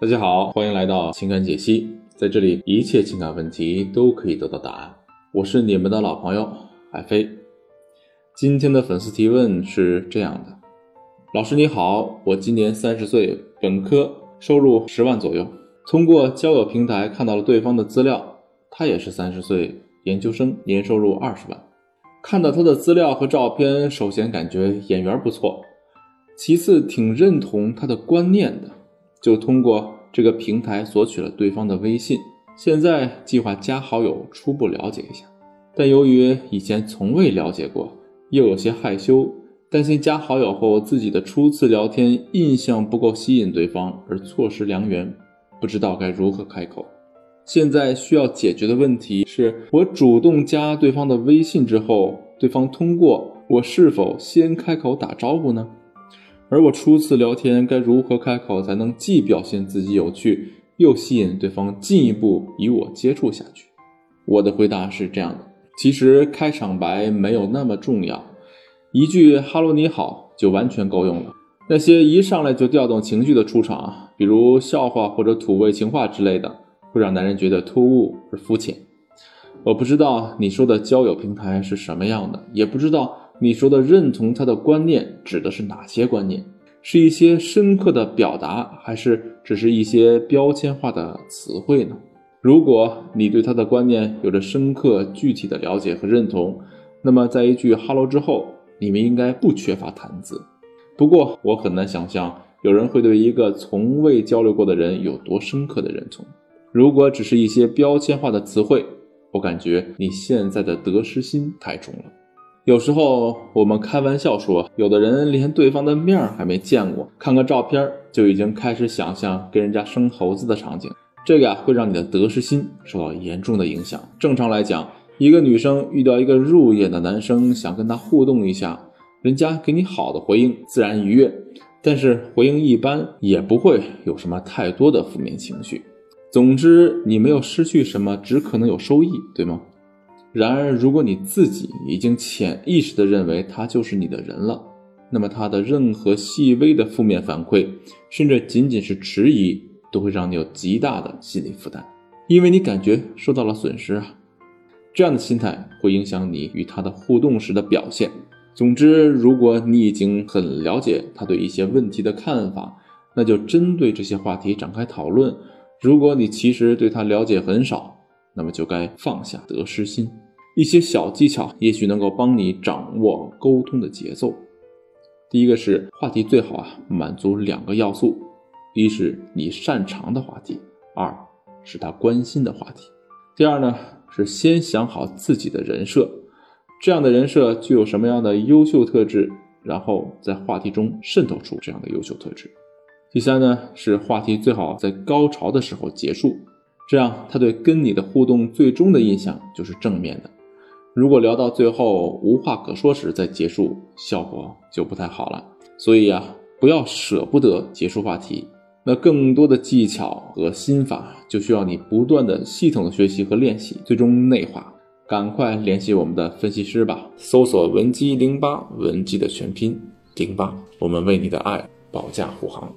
大家好，欢迎来到情感解析，在这里一切情感问题都可以得到答案。我是你们的老朋友海飞。今天的粉丝提问是这样的：老师你好，我今年三十岁，本科，收入十万左右。通过交友平台看到了对方的资料，他也是三十岁，研究生，年收入二十万。看到他的资料和照片，首先感觉眼缘不错，其次挺认同他的观念的。就通过这个平台索取了对方的微信，现在计划加好友，初步了解一下。但由于以前从未了解过，又有些害羞，担心加好友后自己的初次聊天印象不够吸引对方而错失良缘，不知道该如何开口。现在需要解决的问题是我主动加对方的微信之后，对方通过我是否先开口打招呼呢？而我初次聊天该如何开口才能既表现自己有趣，又吸引对方进一步与我接触下去？我的回答是这样的：其实开场白没有那么重要，一句哈喽你好”就完全够用了。那些一上来就调动情绪的出场，比如笑话或者土味情话之类的，会让男人觉得突兀而肤浅。我不知道你说的交友平台是什么样的，也不知道。你说的认同他的观念指的是哪些观念？是一些深刻的表达，还是只是一些标签化的词汇呢？如果你对他的观念有着深刻具体的了解和认同，那么在一句 “hello” 之后，你们应该不缺乏谈资。不过，我很难想象有人会对一个从未交流过的人有多深刻的认同。如果只是一些标签化的词汇，我感觉你现在的得失心太重了。有时候我们开玩笑说，有的人连对方的面还没见过，看个照片就已经开始想象跟人家生猴子的场景，这个呀会让你的得失心受到严重的影响。正常来讲，一个女生遇到一个入眼的男生，想跟他互动一下，人家给你好的回应，自然愉悦；但是回应一般，也不会有什么太多的负面情绪。总之，你没有失去什么，只可能有收益，对吗？然而，如果你自己已经潜意识地认为他就是你的人了，那么他的任何细微的负面反馈，甚至仅仅是迟疑，都会让你有极大的心理负担，因为你感觉受到了损失啊。这样的心态会影响你与他的互动时的表现。总之，如果你已经很了解他对一些问题的看法，那就针对这些话题展开讨论。如果你其实对他了解很少，那么就该放下得失心，一些小技巧也许能够帮你掌握沟通的节奏。第一个是话题最好啊满足两个要素：一是你擅长的话题，二是他关心的话题。第二呢是先想好自己的人设，这样的人设具有什么样的优秀特质，然后在话题中渗透出这样的优秀特质。第三呢是话题最好在高潮的时候结束。这样，他对跟你的互动最终的印象就是正面的。如果聊到最后无话可说时再结束，效果就不太好了。所以啊，不要舍不得结束话题。那更多的技巧和心法，就需要你不断的系统的学习和练习，最终内化。赶快联系我们的分析师吧，搜索文姬零八，文姬的全拼零八，我们为你的爱保驾护航。